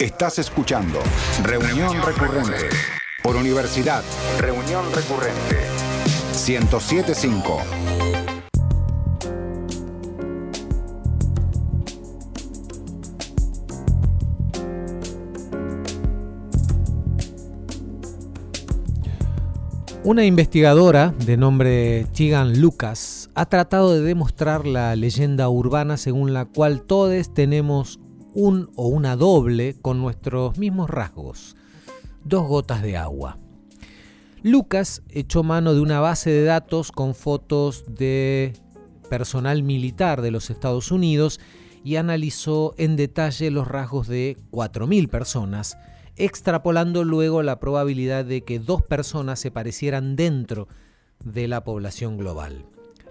Estás escuchando Reunión Recurrente por Universidad. Reunión Recurrente 1075. Una investigadora de nombre Chigan Lucas ha tratado de demostrar la leyenda urbana según la cual todos tenemos un o una doble con nuestros mismos rasgos, dos gotas de agua. Lucas echó mano de una base de datos con fotos de personal militar de los Estados Unidos y analizó en detalle los rasgos de 4.000 personas, extrapolando luego la probabilidad de que dos personas se parecieran dentro de la población global.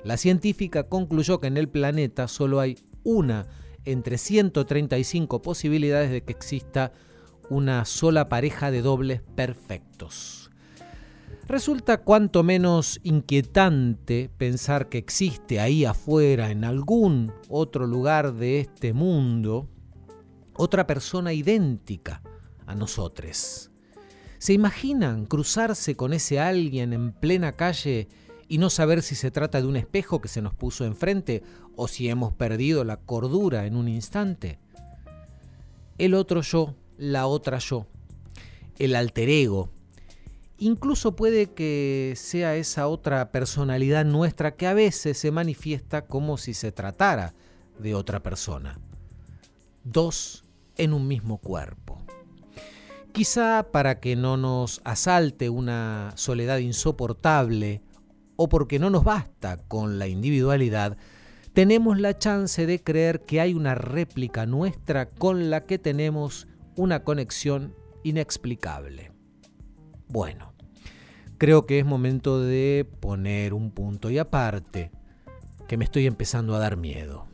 La científica concluyó que en el planeta solo hay una entre 135 posibilidades de que exista una sola pareja de dobles perfectos. Resulta cuanto menos inquietante pensar que existe ahí afuera, en algún otro lugar de este mundo, otra persona idéntica a nosotros. ¿Se imaginan cruzarse con ese alguien en plena calle y no saber si se trata de un espejo que se nos puso enfrente o si hemos perdido la cordura en un instante. El otro yo, la otra yo, el alter ego. Incluso puede que sea esa otra personalidad nuestra que a veces se manifiesta como si se tratara de otra persona. Dos en un mismo cuerpo. Quizá para que no nos asalte una soledad insoportable o porque no nos basta con la individualidad, tenemos la chance de creer que hay una réplica nuestra con la que tenemos una conexión inexplicable. Bueno, creo que es momento de poner un punto y aparte, que me estoy empezando a dar miedo.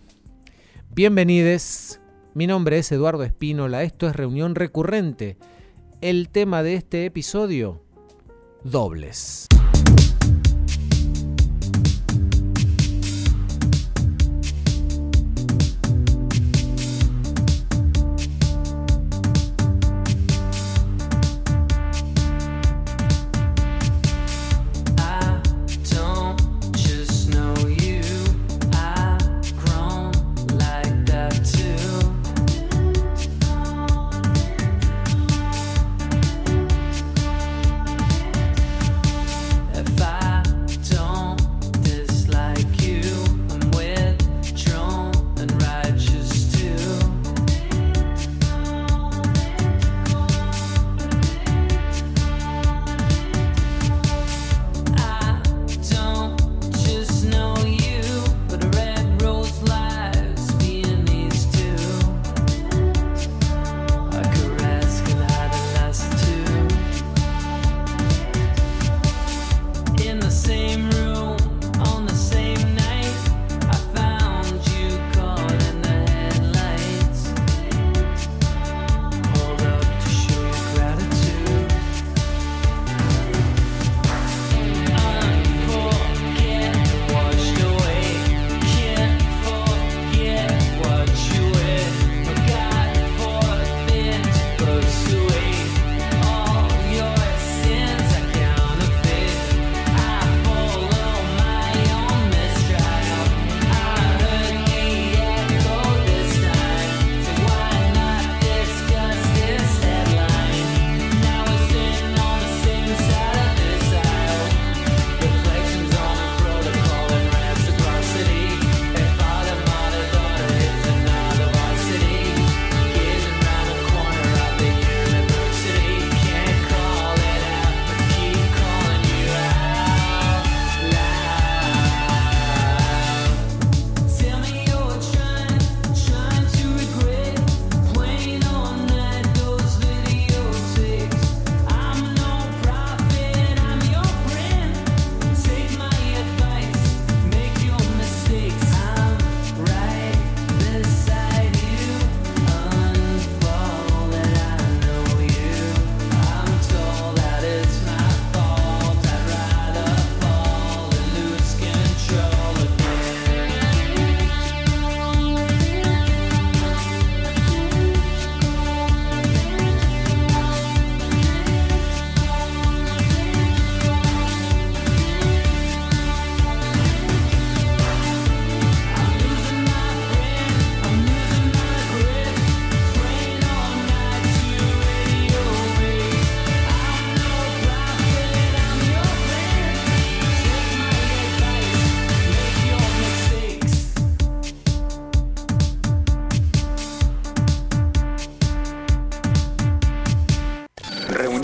Bienvenidos, mi nombre es Eduardo Espínola, esto es Reunión Recurrente. El tema de este episodio, dobles.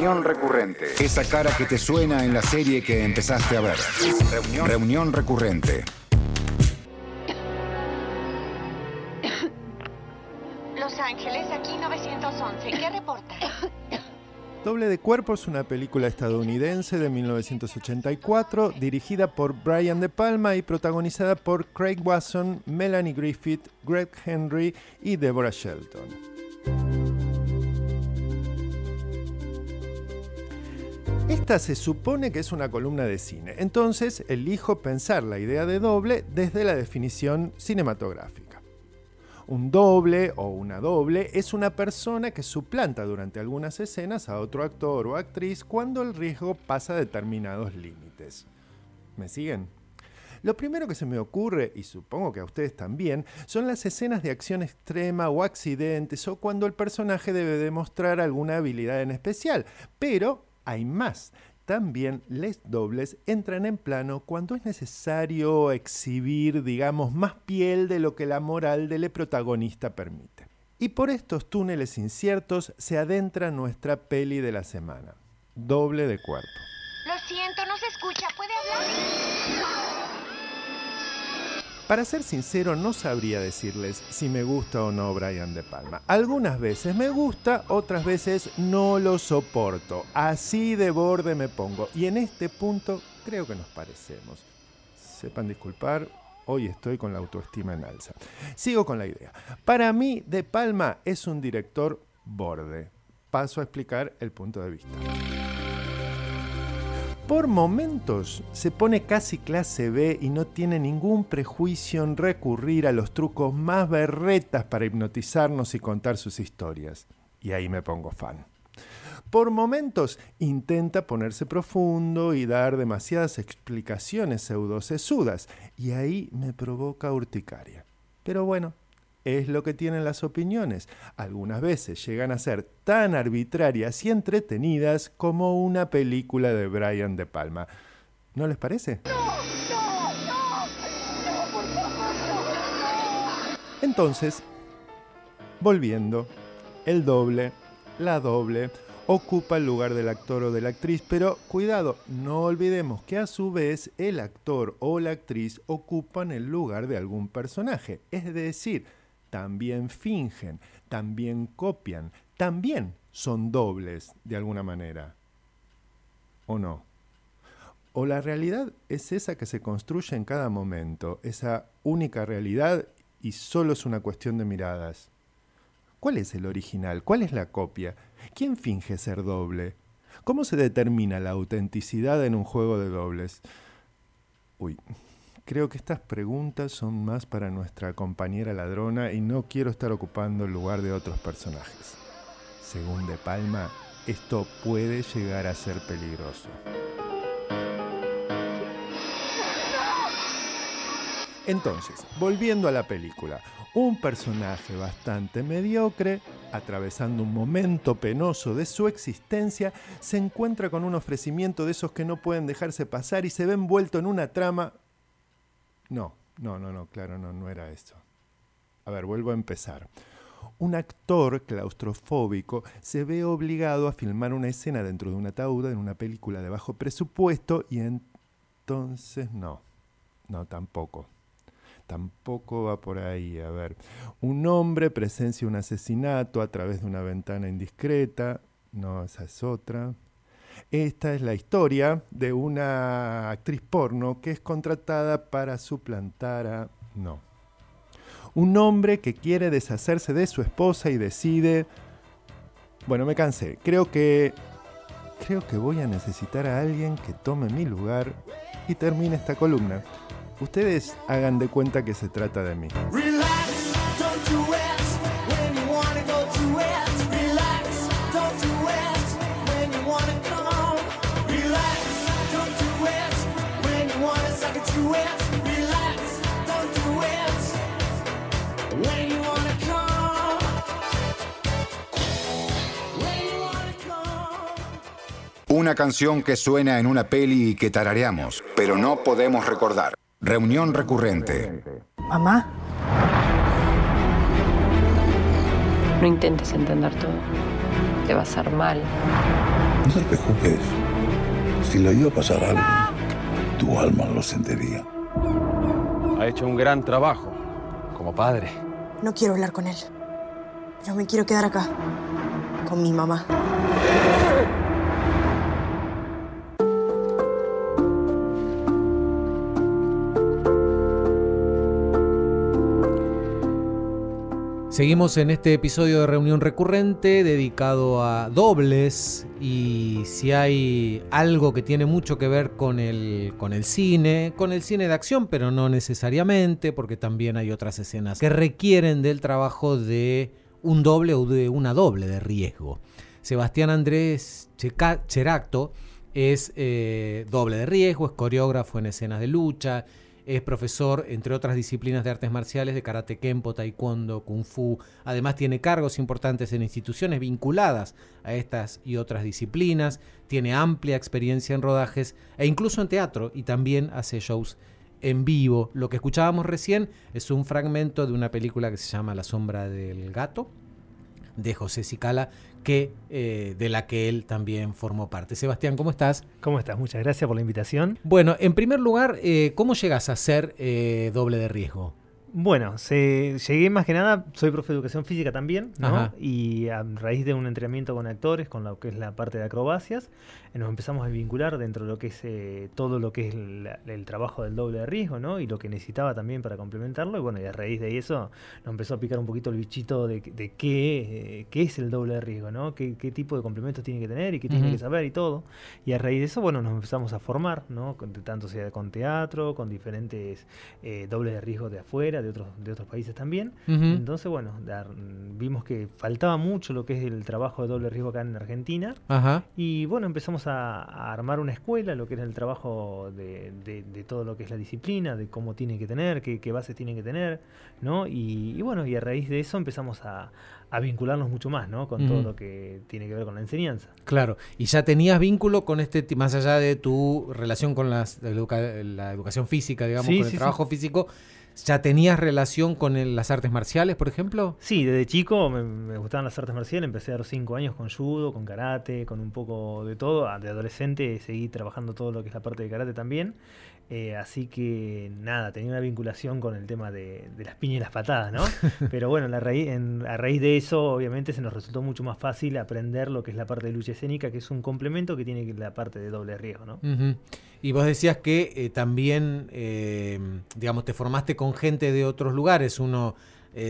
Reunión recurrente. Esa cara que te suena en la serie que empezaste a ver. Reunión, Reunión recurrente. Los Ángeles, aquí 911. ¿Qué reporta? Doble de Cuerpo es una película estadounidense de 1984 dirigida por Brian De Palma y protagonizada por Craig Wasson, Melanie Griffith, Greg Henry y Deborah Shelton. Esta se supone que es una columna de cine, entonces elijo pensar la idea de doble desde la definición cinematográfica. Un doble o una doble es una persona que suplanta durante algunas escenas a otro actor o actriz cuando el riesgo pasa determinados límites. ¿Me siguen? Lo primero que se me ocurre, y supongo que a ustedes también, son las escenas de acción extrema o accidentes o cuando el personaje debe demostrar alguna habilidad en especial. Pero hay más. También les dobles entran en plano cuando es necesario exhibir, digamos, más piel de lo que la moral del protagonista permite. Y por estos túneles inciertos se adentra nuestra peli de la semana. Doble de cuerpo. Lo siento, no se escucha. ¿Puede hablar? Para ser sincero, no sabría decirles si me gusta o no Brian De Palma. Algunas veces me gusta, otras veces no lo soporto. Así de borde me pongo. Y en este punto creo que nos parecemos. Sepan disculpar, hoy estoy con la autoestima en alza. Sigo con la idea. Para mí, De Palma es un director borde. Paso a explicar el punto de vista. Por momentos se pone casi clase B y no tiene ningún prejuicio en recurrir a los trucos más berretas para hipnotizarnos y contar sus historias. Y ahí me pongo fan. Por momentos intenta ponerse profundo y dar demasiadas explicaciones pseudosesudas, y ahí me provoca urticaria. Pero bueno, es lo que tienen las opiniones. Algunas veces llegan a ser tan arbitrarias y entretenidas como una película de Brian De Palma. ¿No les parece? Entonces, volviendo, el doble, la doble, ocupa el lugar del actor o de la actriz, pero cuidado, no olvidemos que a su vez el actor o la actriz ocupan el lugar de algún personaje. Es decir, también fingen, también copian, también son dobles de alguna manera. ¿O no? O la realidad es esa que se construye en cada momento, esa única realidad y solo es una cuestión de miradas. ¿Cuál es el original? ¿Cuál es la copia? ¿Quién finge ser doble? ¿Cómo se determina la autenticidad en un juego de dobles? Uy, creo que estas preguntas son más para nuestra compañera ladrona y no quiero estar ocupando el lugar de otros personajes. Según De Palma, esto puede llegar a ser peligroso. Entonces, volviendo a la película, un personaje bastante mediocre, atravesando un momento penoso de su existencia, se encuentra con un ofrecimiento de esos que no pueden dejarse pasar y se ve envuelto en una trama... No, no, no, no, claro, no, no era eso. A ver, vuelvo a empezar. Un actor claustrofóbico se ve obligado a filmar una escena dentro de un ataúd en una película de bajo presupuesto y entonces no, no tampoco tampoco va por ahí. A ver, un hombre presencia un asesinato a través de una ventana indiscreta. No, esa es otra. Esta es la historia de una actriz porno que es contratada para suplantar a... No. Un hombre que quiere deshacerse de su esposa y decide... Bueno, me cansé. Creo que... Creo que voy a necesitar a alguien que tome mi lugar y termine esta columna. Ustedes hagan de cuenta que se trata de mí. Una canción que suena en una peli y que tarareamos, pero no podemos recordar. Reunión recurrente. Mamá. No intentes entender todo. te va a hacer mal. No te preocupes. Si le iba a pasar algo, tu alma lo sentiría. Ha hecho un gran trabajo como padre. No quiero hablar con él. Yo me quiero quedar acá. Con mi mamá. Seguimos en este episodio de Reunión Recurrente dedicado a dobles y si hay algo que tiene mucho que ver con el, con el cine, con el cine de acción, pero no necesariamente, porque también hay otras escenas que requieren del trabajo de un doble o de una doble de riesgo. Sebastián Andrés Cheracto es eh, doble de riesgo, es coreógrafo en escenas de lucha, es profesor, entre otras disciplinas de artes marciales, de karate kempo, taekwondo, kung fu. Además tiene cargos importantes en instituciones vinculadas a estas y otras disciplinas. Tiene amplia experiencia en rodajes e incluso en teatro y también hace shows en vivo. Lo que escuchábamos recién es un fragmento de una película que se llama La sombra del gato de José Sicala, que, eh, de la que él también formó parte. Sebastián, ¿cómo estás? ¿Cómo estás? Muchas gracias por la invitación. Bueno, en primer lugar, eh, ¿cómo llegas a ser eh, doble de riesgo? Bueno, se, llegué más que nada, soy profe de educación física también, ¿no? Y a raíz de un entrenamiento con actores, con lo que es la parte de acrobacias, nos empezamos a vincular dentro de lo que es eh, todo lo que es el, trabajo del doble de riesgo, ¿no? Y lo que necesitaba también para complementarlo. Y bueno, y a raíz de eso nos empezó a picar un poquito el bichito de, de qué, eh, qué, es el doble de riesgo, ¿no? Qué, qué, tipo de complementos tiene que tener y qué tiene que saber y todo. Y a raíz de eso, bueno, nos empezamos a formar, ¿no? tanto sea con teatro, con diferentes dobles de riesgo de afuera, de otros, de otros países también. Entonces, bueno, vimos que faltaba mucho lo que es el trabajo de doble riesgo acá en Argentina. Y bueno, empezamos a, armar una escuela, lo que es el trabajo de, todo lo que es la disciplina, de cómo tiene que tener, qué, qué bases tiene que tener, ¿no? Y, bueno, y a raíz de eso empezamos a, vincularnos mucho más, ¿no? Con todo lo que tiene que ver con la enseñanza. Claro, y ya tenías vínculo con este, más allá de tu relación con las, la, educación física, digamos, con el trabajo físico, ¿Ya tenías relación con las artes marciales, por ejemplo? Sí, desde chico me, gustaban las artes marciales. Empecé a los cinco años con judo, con karate, con un poco de todo. Ah, de adolescente seguí trabajando todo lo que es la parte de karate también. Eh, así que nada, tenía una vinculación con el tema de, las piñas y las patadas, ¿no? Pero bueno, la raíz, a raíz de eso, obviamente, se nos resultó mucho más fácil aprender lo que es la parte de lucha escénica, que es un complemento que tiene la parte de doble riesgo, ¿no? Y vos decías que eh, también, eh, digamos, te formaste con gente de otros lugares. Uno,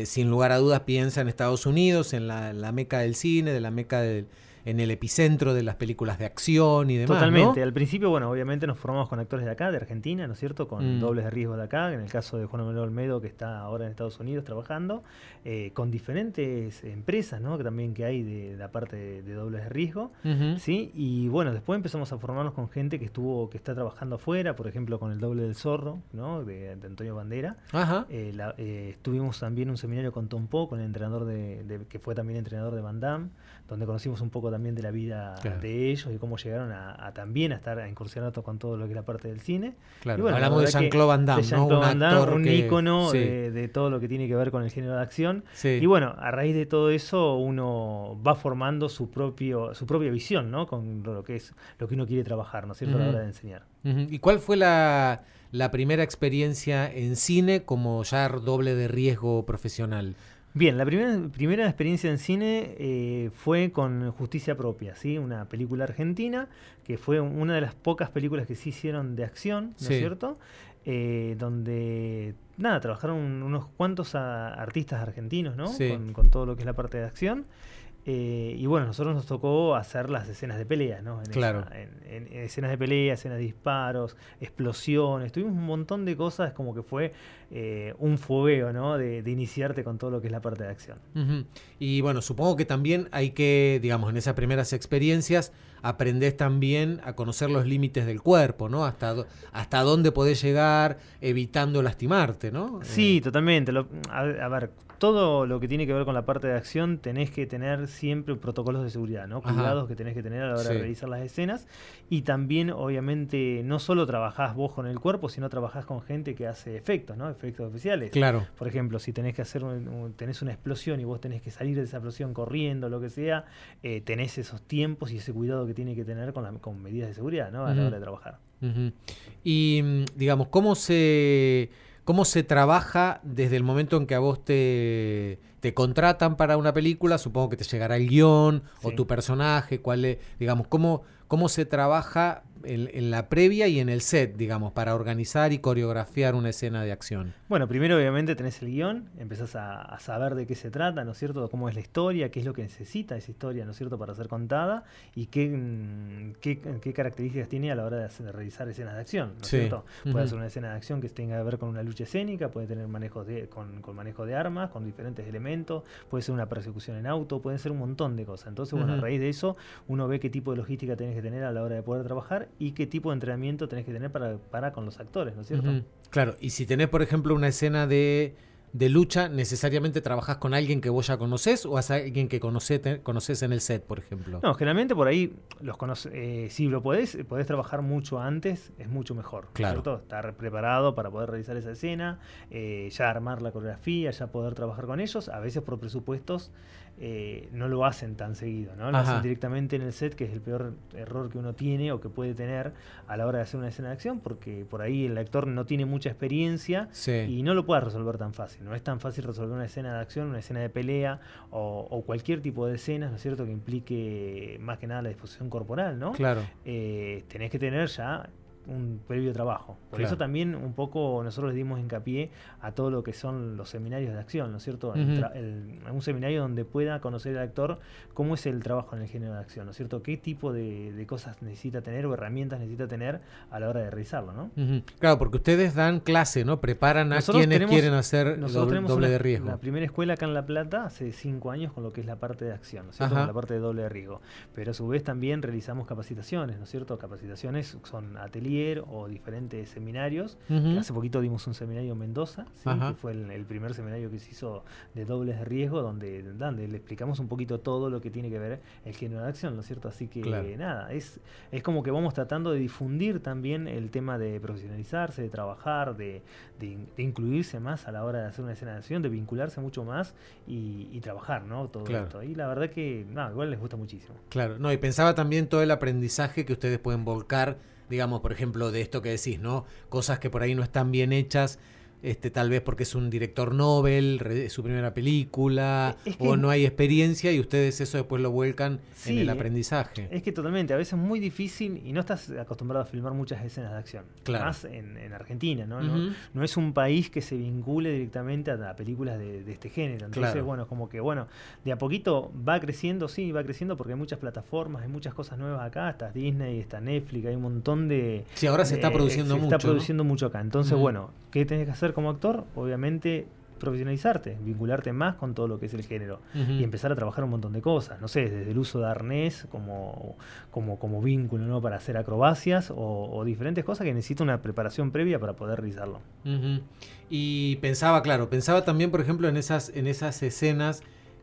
sin lugar a dudas, piensa en Estados Unidos, en la meca del cine, de la meca del en el epicentro de las películas de acción y demás. Totalmente. Al principio, bueno, obviamente nos formamos con actores de acá, de Argentina, ¿no es cierto? Con mm. dobles de riesgo de acá, en el caso de Juan Manuel Olmedo, que está ahora en Estados Unidos trabajando, eh, con diferentes empresas, ¿no? Que también que hay de, la parte de, dobles de riesgo, ¿sí? Y bueno, después empezamos a formarnos con gente que estuvo, que está trabajando afuera, por ejemplo, con el doble del zorro, ¿no? De, Antonio Bandera. Ajá. Eh, eh, estuvimos también en un seminario con Tom Poe, con el entrenador de, que fue también entrenador de Van Damme, donde conocimos un poco también de la vida de ellos y cómo llegaron a, también a estar a incursionar con todo lo que es la parte del cine. Claro, hablamos de Jean-Claude Van Damme, un, ícono de, todo lo que tiene que ver con el género de acción. Y bueno, a raíz de todo eso uno va formando su propio su propia visión, ¿no? Con lo que es lo que uno quiere trabajar, ¿no es cierto? A la hora de enseñar. ¿Y cuál fue la, la primera experiencia en cine como ya doble de riesgo profesional? Bien, la primera, primera experiencia en cine eh, fue con Justicia Propia, ¿sí? una película argentina, que fue una de las pocas películas que se hicieron de acción, ¿no es cierto? Eh, donde, nada, trabajaron unos cuantos artistas argentinos, ¿no? Con, con, todo lo que es la parte de acción. Eh, y bueno, nosotros nos tocó hacer las escenas de pelea, ¿no? En claro. en, escenas de pelea, escenas de disparos, explosiones, tuvimos un montón de cosas, como que fue eh, un fogueo, ¿no? De, iniciarte con todo lo que es la parte de acción. Y bueno, supongo que también hay que, digamos, en esas primeras experiencias, aprendés también a conocer los límites del cuerpo, ¿no? Hasta, hasta dónde podés llegar evitando lastimarte, ¿no? Sí, totalmente. a, ver, todo lo que tiene que ver con la parte de acción tenés que tener siempre protocolos de seguridad, ¿no? Cuidados que tenés que tener a la hora de realizar las escenas. Y también, obviamente, no solo trabajás vos con el cuerpo, sino trabajás con gente que hace efectos, ¿no? Efectos especiales. Claro. Por ejemplo, si tenés que hacer, tenés una explosión y vos tenés que salir de esa explosión corriendo, lo que sea, eh, tenés esos tiempos y ese cuidado que tiene que tener con, con medidas de seguridad, ¿no? A la hora de trabajar. Y, mm, digamos, ¿cómo se ¿Cómo se trabaja desde el momento en que a vos te, te contratan para una película? Supongo que te llegará el guion o tu personaje, cuál es, digamos, cómo, cómo se trabaja en, la previa y en el set, digamos, para organizar y coreografiar una escena de acción? Bueno, primero obviamente tenés el guion, empezás a, saber de qué se trata, ¿no es cierto? Cómo es la historia, qué es lo que necesita esa historia, ¿no es cierto?, para ser contada y qué, mm, qué, características tiene a la hora de, realizar escenas de acción, ¿no es cierto? Puede ser una escena de acción que tenga que ver con una lucha escénica, puede tener manejos de, con, manejo de armas, con diferentes elementos, puede ser una persecución en auto, puede ser un montón de cosas. Entonces, bueno, a raíz de eso, uno ve qué tipo de logística tenés que tener a la hora de poder trabajar y qué tipo de entrenamiento tenés que tener para, para con los actores, ¿no es cierto? Claro, y si tenés, por ejemplo, una escena de, de lucha, ¿necesariamente trabajás con alguien que vos ya conocés o a alguien que conoces en el set, por ejemplo? No, generalmente por ahí los eh, si lo podés, podés trabajar mucho antes, es mucho mejor. Claro. Estar preparado para poder realizar esa escena, eh, ya armar la coreografía, ya poder trabajar con ellos, a veces por presupuestos eh, no lo hacen tan seguido, ¿no? Lo hacen directamente en el set, que es el peor error que uno tiene o que puede tener a la hora de hacer una escena de acción, porque por ahí el actor no tiene mucha experiencia y no lo puede resolver tan fácil. No es tan fácil resolver una escena de acción, una escena de pelea o, cualquier tipo de escenas, ¿no es cierto?, que implique más que nada la disposición corporal, ¿no? Claro. Eh, tenés que tener ya un previo trabajo. Por eso también un poco nosotros le dimos hincapié a todo lo que son los seminarios de acción, ¿no es cierto? un seminario donde pueda conocer el actor cómo es el trabajo en el género de acción, ¿no es cierto? ¿Qué tipo de, cosas necesita tener o herramientas necesita tener a la hora de realizarlo, ¿no? Claro, porque ustedes dan clase, ¿no? Preparan a quienes quieren hacer doble, de riesgo. La primera escuela acá en La Plata hace cinco años con lo que es la parte de acción, ¿no es cierto? Con la parte de doble de riesgo. Pero a su vez también realizamos capacitaciones, ¿no es cierto? Capacitaciones son o diferentes seminarios. Hace poquito dimos un seminario en Mendoza, que fue el, primer seminario que se hizo de dobles de riesgo, donde, le explicamos un poquito todo lo que tiene que ver el género de acción, ¿no es cierto? Así que nada, es, es como que vamos tratando de difundir también el tema de profesionalizarse, de trabajar, de, incluirse más a la hora de hacer una escena de acción, de vincularse mucho más y, trabajar, ¿no? Todo esto. Y la verdad que, nada, igual les gusta muchísimo. Claro, no, y pensaba también todo el aprendizaje que ustedes pueden volcar digamos, por ejemplo, de esto que decís, ¿no? Cosas que por ahí no están bien hechas este, tal vez porque es un director Nobel, su primera película, o no hay experiencia y ustedes eso después lo vuelcan en el aprendizaje. Es que totalmente, a veces es muy difícil y no estás acostumbrado a filmar muchas escenas de acción. Claro. Más en, Argentina, ¿no? ¿no? es un país que se vincule directamente a, películas de, este género. Entonces, bueno, como que, bueno, de a poquito va creciendo, sí, va creciendo porque hay muchas plataformas, hay muchas cosas nuevas acá, está Disney, está Netflix, hay un montón de... Sí, ahora se está produciendo mucho. Se está produciendo mucho acá. Entonces, bueno, ¿qué tenés que hacer? Como actor, obviamente profesionalizarte, vincularte más con todo lo que es el género y empezar a trabajar un montón de cosas, no sé, desde el uso de arnés como, como, como vínculo ¿no? para hacer acrobacias o, diferentes cosas que necesita una preparación previa para poder realizarlo. Y pensaba, claro, pensaba también, por ejemplo, en esas, en esas escenas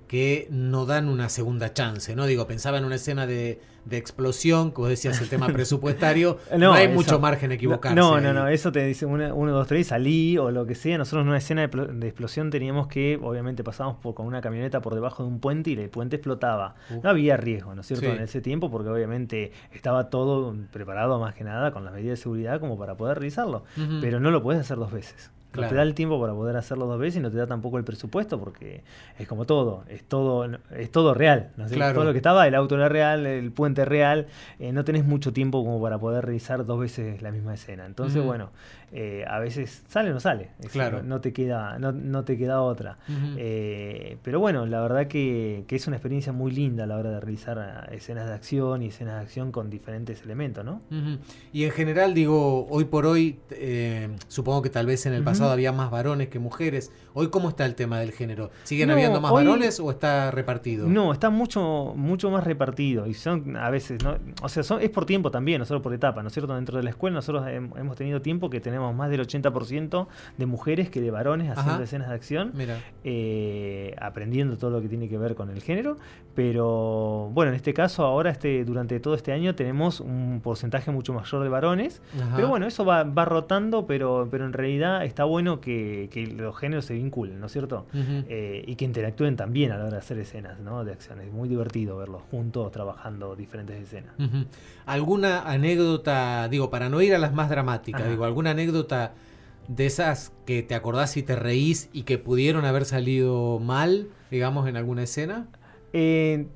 que no dan una segunda chance, ¿no? Digo, pensaba en una escena de, explosión, como decías, el tema presupuestario, no, hay mucho margen a equivocarse. No, no, no, eso te dice uno, dos, tres, salí o lo que sea. Nosotros en una escena de, explosión teníamos que, obviamente pasamos por, con una camioneta por debajo de un puente y el puente explotaba. No había riesgo, ¿no es cierto? En ese tiempo, porque obviamente estaba todo preparado más que nada con las medidas de seguridad como para poder realizarlo. Pero no lo puedes hacer dos veces. No te da el tiempo para poder hacerlo dos veces y no te da tampoco el presupuesto porque es como todo, es todo, es todo real. Todo lo que estaba, el auto era real, el puente real, eh, no tenés mucho tiempo como para poder realizar dos veces la misma escena. Entonces, bueno, eh, a veces sale o no sale. claro. no, te queda, no, no te queda otra. Eh, pero bueno, la verdad que, que, es una experiencia muy linda a la hora de realizar escenas de acción y escenas de acción con diferentes elementos, ¿no? Y en general, digo, hoy por hoy, supongo que tal vez en el pasado había más varones que mujeres. Hoy, ¿cómo está el tema del género? ¿Siguen habiendo más varones o está repartido? No, está mucho, mucho más repartido. Y son a veces, ¿no? O sea, son, es por tiempo también, no solo por etapa, ¿no es cierto? Dentro de la escuela nosotros hemos tenido tiempo que tenemos más del 80% de mujeres que de varones haciendo escenas de acción, eh, aprendiendo todo lo que tiene que ver con el género. Pero bueno, en este caso, ahora este, durante todo este año tenemos un porcentaje mucho mayor de varones. Pero bueno, eso va, va rotando, pero, pero en realidad está bueno que, los géneros se vinculen, ¿no es cierto? Eh, y que interactúen también a la hora de hacer escenas ¿no? de acción. Es muy divertido verlos juntos trabajando diferentes escenas. ¿Alguna anécdota, digo, para no ir a las más dramáticas, digo, alguna anécdota de esas que te acordás y te reís y que pudieron haber salido mal, digamos, en alguna escena? Eh,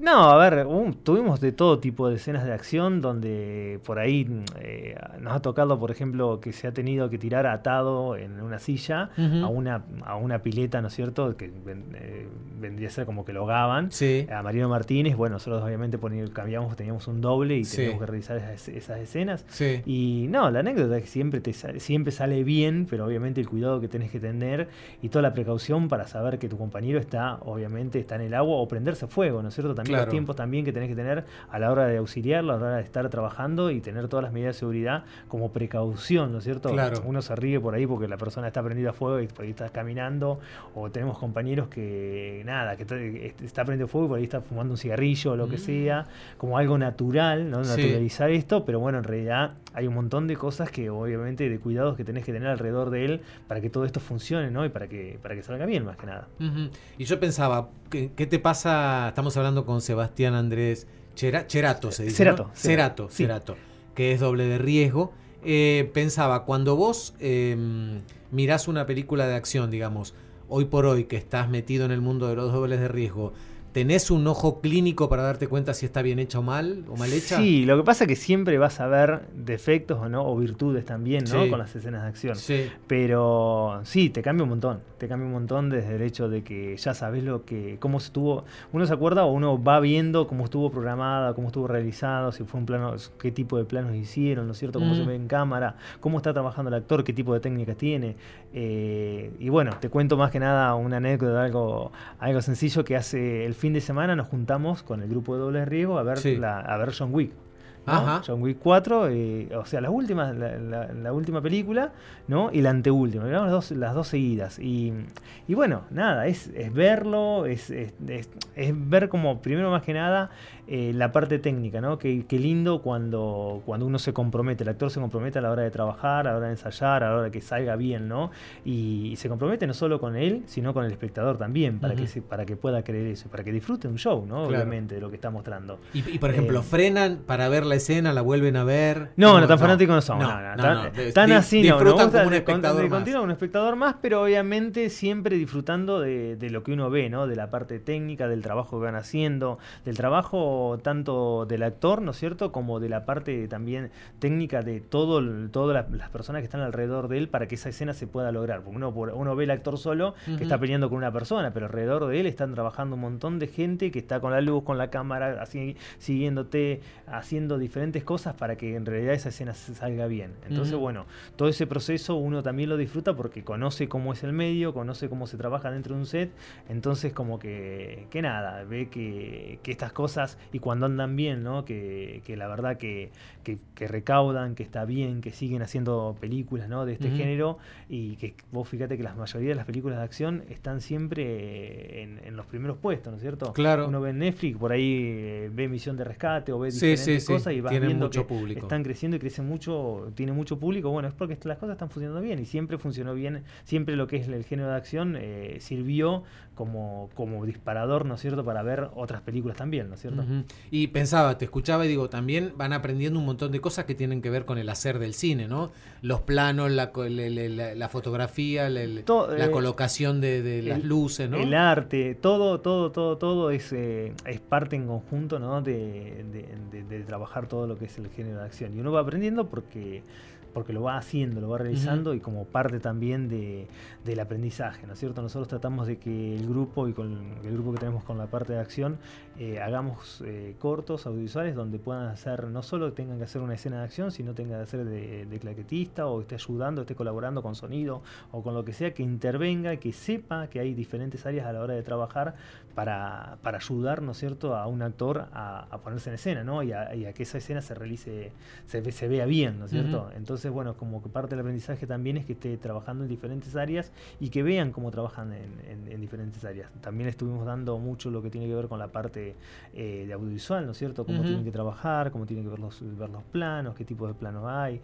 no, a ver, tuvimos de todo tipo de escenas de acción donde por ahí eh, nos ha tocado, por ejemplo, que se ha tenido que tirar atado en una silla a, una, a una pileta, ¿no es cierto? Que eh, vendría a ser como que lo gaban. A Mariano Martínez, bueno, nosotros obviamente cambiamos, teníamos un doble y teníamos que realizar esas, escenas. Y no, la anécdota es que siempre, te sale, siempre sale bien, pero obviamente el cuidado que tenés que tener y toda la precaución para saber que tu compañero está, obviamente, está en el agua o prenderse fuego, ¿no es cierto? También los tiempos también que tenés que tener a la hora de auxiliarlo, a la hora de estar trabajando y tener todas las medidas de seguridad como precaución, ¿no es cierto? Uno se ríe por ahí porque la persona está prendida a fuego y por ahí estás caminando, o tenemos compañeros que, nada, que está, prendido a fuego y por ahí está fumando un cigarrillo o lo que mm. sea, como algo natural, ¿no? Naturalizar esto, pero bueno, en realidad hay un montón de cosas que obviamente de cuidados que tenés que tener alrededor de él para que todo esto funcione, ¿no? Y para que, para que salga bien más que nada. Y yo pensaba, ¿qué, te pasa? Estamos hablando con Sebastián Andrés Cherato, se dice. Cerato. Cerato, Cerato, que es doble de riesgo. Eh, pensaba, cuando vos em, mirás una película de acción, digamos, hoy por hoy que estás metido en el mundo de los dobles de riesgo, ¿Tenés un ojo clínico para darte cuenta si está bien hecha o mal o mal hecha? Sí, lo que pasa es que siempre vas a ver defectos o no, o virtudes también, ¿no? Con las escenas de acción. Sí. Pero sí, te cambia un montón. Te cambia un montón desde el hecho de que ya sabes lo que, cómo estuvo. Uno se acuerda o uno va viendo cómo estuvo programada, cómo estuvo realizado, si fue un plano, qué tipo de planos hicieron, ¿no es cierto? Cómo se mm. ve en cámara, cómo está trabajando el actor, qué tipo de técnica tiene. Eh, y bueno, te cuento más que nada una anécdota, algo, algo sencillo que hace el fin de semana nos juntamos con el grupo de doble riego a ver, la, a ver John Wick. John Wick 4, eh, o sea, las últimas, la, última película, ¿no? Y la anteúltima, las dos, las dos seguidas. Y, y bueno, nada, es, es verlo, es, es, ver como, primero más que nada, eh, la parte técnica, ¿no? Qué, lindo cuando, cuando uno se compromete, el actor se compromete a la hora de trabajar, a la hora de ensayar, a la hora de que salga bien, ¿no? Y, se compromete no solo con él, sino con el espectador también, para, que, para que pueda creer eso, para que disfrute un show, ¿no? Obviamente, de lo que está mostrando. Y, por ejemplo, eh, frenan para ver la escena, la vuelven a ver. No, no, tan fanáticos no somos. tan, así, no. Nos gusta un espectador de, un espectador más, pero obviamente siempre disfrutando de, de lo que uno ve, ¿no? De la parte técnica, del trabajo que van haciendo, del trabajo tanto del actor, ¿no es cierto?, como de la parte también técnica de todo, todas las personas que están alrededor de él para que esa escena se pueda lograr. Porque uno, uno ve el actor solo que está peleando con una persona, pero alrededor de él están trabajando un montón de gente que está con la luz, con la cámara, así, siguiéndote, haciendo diferentes cosas para que en realidad esa escena salga bien. Entonces, bueno, todo ese proceso uno también lo disfruta porque conoce cómo es el medio, conoce cómo se trabaja dentro de un set, entonces como que, que nada, ve que, que estas cosas y cuando andan bien, ¿no? Que, la verdad que, recaudan, que está bien, que siguen haciendo películas ¿no? de este género y que vos fíjate que la mayoría de las películas de acción están siempre en, los primeros puestos, ¿no es cierto? Claro. Uno ve Netflix, por ahí eh, ve Misión de Rescate o ve diferentes cosas y va viendo mucho que público. están creciendo y crecen mucho, tiene mucho público. Bueno, es porque las cosas están funcionando bien y siempre funcionó bien, siempre lo que es el género de acción eh, sirvió como, como disparador, ¿no es cierto?, para ver otras películas también, ¿no es cierto? Y pensaba, te escuchaba y digo, también van aprendiendo un montón de cosas que tienen que ver con el hacer del cine, ¿no? Los planos, la, la, fotografía, la, eh, colocación de, las luces, ¿no? El arte, todo, todo, todo, todo es, eh, es parte en conjunto, ¿no? De, de, trabajar todo lo que es el género de acción. Y uno va aprendiendo porque porque lo va haciendo, lo va realizando y como parte también de, del aprendizaje, ¿no es cierto? Nosotros tratamos de que el grupo y con el grupo que tenemos con la parte de acción eh, hagamos eh, cortos, audiovisuales, donde puedan hacer, no solo tengan que hacer una escena de acción, sino tengan que hacer de, de claquetista o esté ayudando, esté colaborando con sonido o con lo que sea, que intervenga, que sepa que hay diferentes áreas a la hora de trabajar para, para ayudar, ¿no es cierto?, a un actor a, ponerse en escena, ¿no? Y a, que esa escena se realice, se, se vea bien, ¿no es cierto? Entonces, bueno, como que parte del aprendizaje también es que esté trabajando en diferentes áreas y que vean cómo trabajan en, diferentes áreas. También estuvimos dando mucho lo que tiene que ver con la parte eh, de audiovisual, ¿no es cierto? Cómo tienen que trabajar, cómo tienen que ver los, ver los planos, qué tipo de planos hay,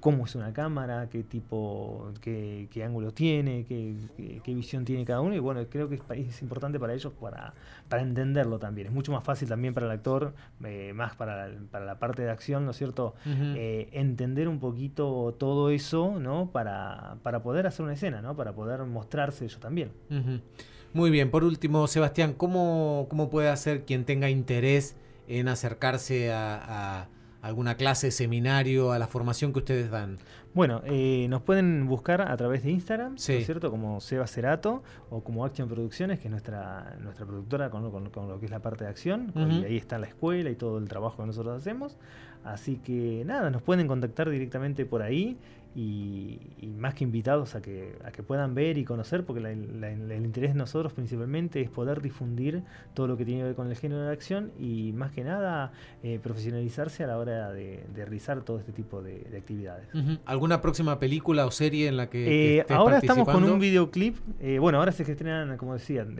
cómo es una cámara, qué tipo, qué, ángulo tiene, qué, visión tiene cada uno. Y bueno, creo que es, importante para ellos para, para entenderlo también. Es mucho más fácil también para el actor, eh, más para, para, la parte de acción, ¿no es cierto? Eh, entender un poquito todo eso, ¿no? Para, para poder hacer una escena, ¿no? Para poder mostrarse ellos también. Muy bien, por último, Sebastián, ¿cómo, cómo puede hacer quien tenga interés en acercarse a alguna clase, seminario, a la formación que ustedes dan? Bueno, eh, nos pueden buscar a través de Instagram, ¿no es cierto? Como Seba Cerato o como Action Producciones, que es nuestra, nuestra productora con, lo que es la parte de acción. Y ahí está la escuela y todo el trabajo que nosotros hacemos. Así que nada, nos pueden contactar directamente por ahí y, más que invitados a que, a que puedan ver y conocer, porque el interés de nosotros principalmente es poder difundir todo lo que tiene que ver con el género de acción y más que nada eh, profesionalizarse a la hora de, realizar todo este tipo de, actividades. ¿Alguna próxima película o serie en la que... Eh, ahora estamos con un videoclip, eh, bueno, ahora se estrenan, como decían,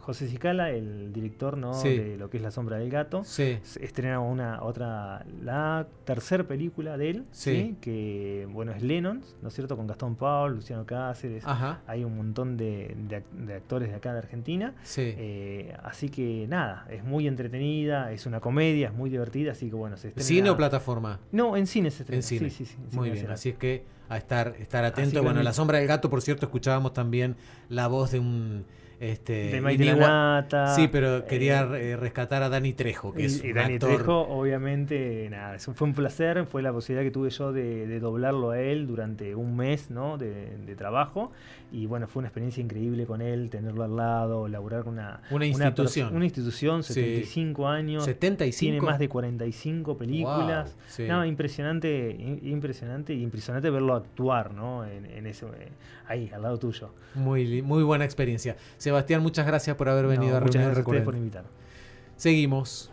José Cicala, el director ¿no? de lo que es La Sombra del Gato, sí. estrena una otra, la tercera película de él, sí. que bueno, es Lennon, ¿no es cierto? Con Gastón Paul, Luciano Cáceres. Hay un montón de, actores de acá de Argentina. Eh, así que nada, es muy entretenida, es una comedia, es muy divertida, así que bueno, se ¿Cine o plataforma? No, en cine se estrena. En cine. Sí, sí, muy bien, así es que a estar, estar atento. Bueno, La Sombra del Gato, por cierto, escuchábamos también la voz de un este, de Maite Nata. Sí, pero quería eh, rescatar a Dani Trejo, que es y Dani Trejo, obviamente, nada, eso fue un placer, fue la posibilidad que tuve yo de, doblarlo a él durante un mes ¿no? de, trabajo. Y bueno, fue una experiencia increíble con él, tenerlo al lado, laburar con una, una institución. Una, institución, 75 años. 75. Tiene más de 45 películas. Nada, impresionante, impresionante y impresionante verlo actuar, ¿no? En, ese, ahí, al lado tuyo. Muy, muy buena experiencia. Sebastián, muchas gracias por haber venido a Reunión Recurrente. por invitar. Seguimos.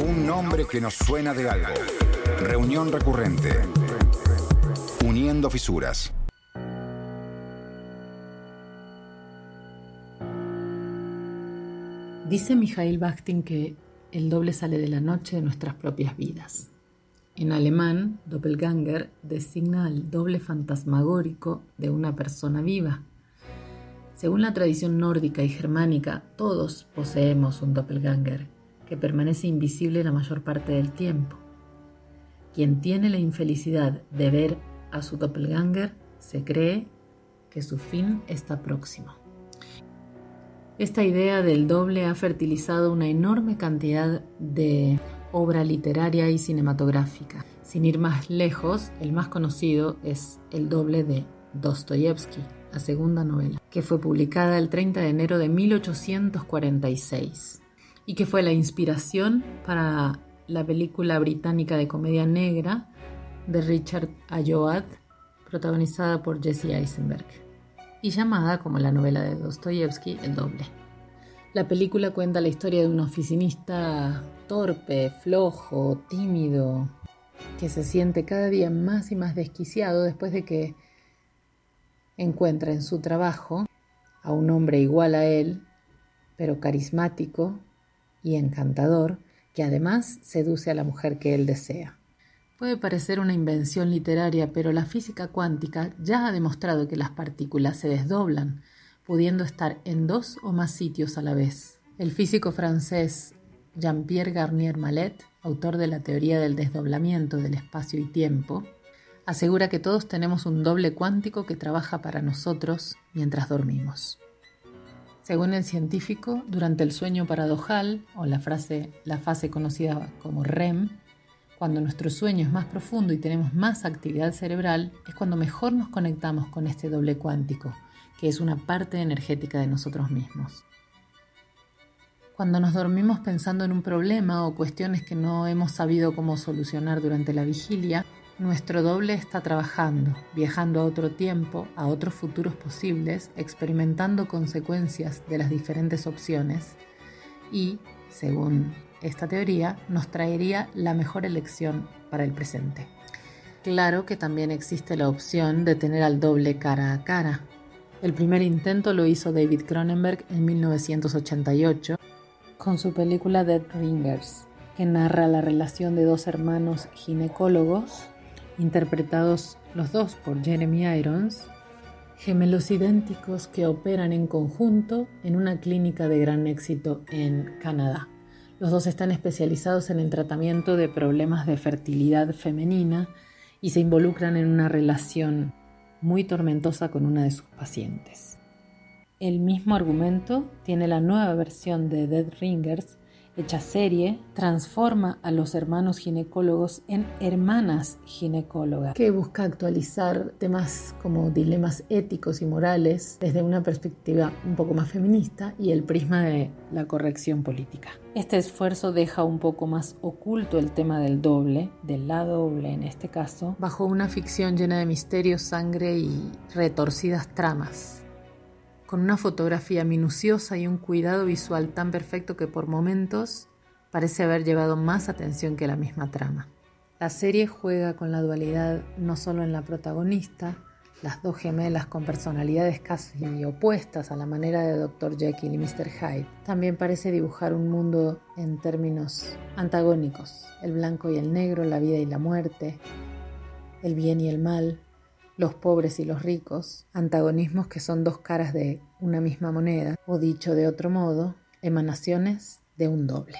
Un nombre que nos suena de algo. Reunión recurrente. Uniendo fisuras. Dice Mijail Bakhtin que el doble sale de la noche de nuestras propias vidas. En alemán, Doppelganger designa al doble fantasmagórico de una persona viva según la tradición nórdica y germánica, todos poseemos un doppelganger que permanece invisible la mayor parte del tiempo. Quien tiene la infelicidad de ver a su doppelganger se cree que su fin está próximo. Esta idea del doble ha fertilizado una enorme cantidad de obra literaria y cinematográfica. Sin ir más lejos, el más conocido es el doble de Dostoyevsky, la segunda novela, que fue publicada el 30 de enero de 1846 y que fue la inspiración para la película británica de comedia negra de Richard Ayoade, protagonizada por Jesse Eisenberg, y llamada como la novela de Dostoyevsky El doble. La película cuenta la historia de un oficinista torpe, flojo, tímido, que se siente cada día más y más desquiciado después de que encuentra en su trabajo a un hombre igual a él, pero carismático y encantador, que además seduce a la mujer que él desea. Puede parecer una invención literaria, pero la física cuántica ya ha demostrado que las partículas se desdoblan, pudiendo estar en dos o más sitios a la vez. El físico francés Jean-Pierre Garnier Mallet, autor de la teoría del desdoblamiento del espacio y tiempo, asegura que todos tenemos un doble cuántico que trabaja para nosotros mientras dormimos. Según el científico, durante el sueño paradojal, o la, la fase conocida como REM, Cuando nuestro sueño es más profundo y tenemos más actividad cerebral, es cuando mejor nos conectamos con este doble cuántico, que es una parte energética de nosotros mismos. Cuando nos dormimos pensando en un problema o cuestiones que no hemos sabido cómo solucionar durante la vigilia, nuestro doble está trabajando, viajando a otro tiempo, a otros futuros posibles, experimentando consecuencias de las diferentes opciones y, según esta teoría, nos traería la mejor elección para el presente. Claro que también existe la opción de tener al doble cara a cara. El primer intento lo hizo David Cronenberg en 1988 con su película Dead Ringers, que narra la relación de dos hermanos ginecólogos, interpretados los dos por Jeremy Irons, gemelos idénticos que operan en conjunto en una clínica de gran éxito en Canadá. Los dos están especializados en el tratamiento de problemas de fertilidad femenina y se involucran en una relación muy tormentosa con una de sus pacientes. El mismo argumento tiene la nueva versión de Dead Ringers, hecha serie, transforma a los hermanos ginecólogos en hermanas ginecólogas, que busca actualizar temas como dilemas éticos y morales desde una perspectiva un poco más feminista y el prisma de la corrección política. Este esfuerzo deja un poco más oculto el tema del doble, del lado doble en este caso, bajo una ficción llena de misterios, sangre y retorcidas tramas con una fotografía minuciosa y un cuidado visual tan perfecto que por momentos parece haber llevado más atención que la misma trama. La serie juega con la dualidad no solo en la protagonista, las dos gemelas con personalidades casi opuestas a la manera de Dr. Jekyll y Mr. Hyde, también parece dibujar un mundo en términos antagónicos, el blanco y el negro, la vida y la muerte, el bien y el mal, los pobres y los ricos, antagonismos que son dos caras de una misma moneda, o dicho de otro modo, emanaciones de un doble.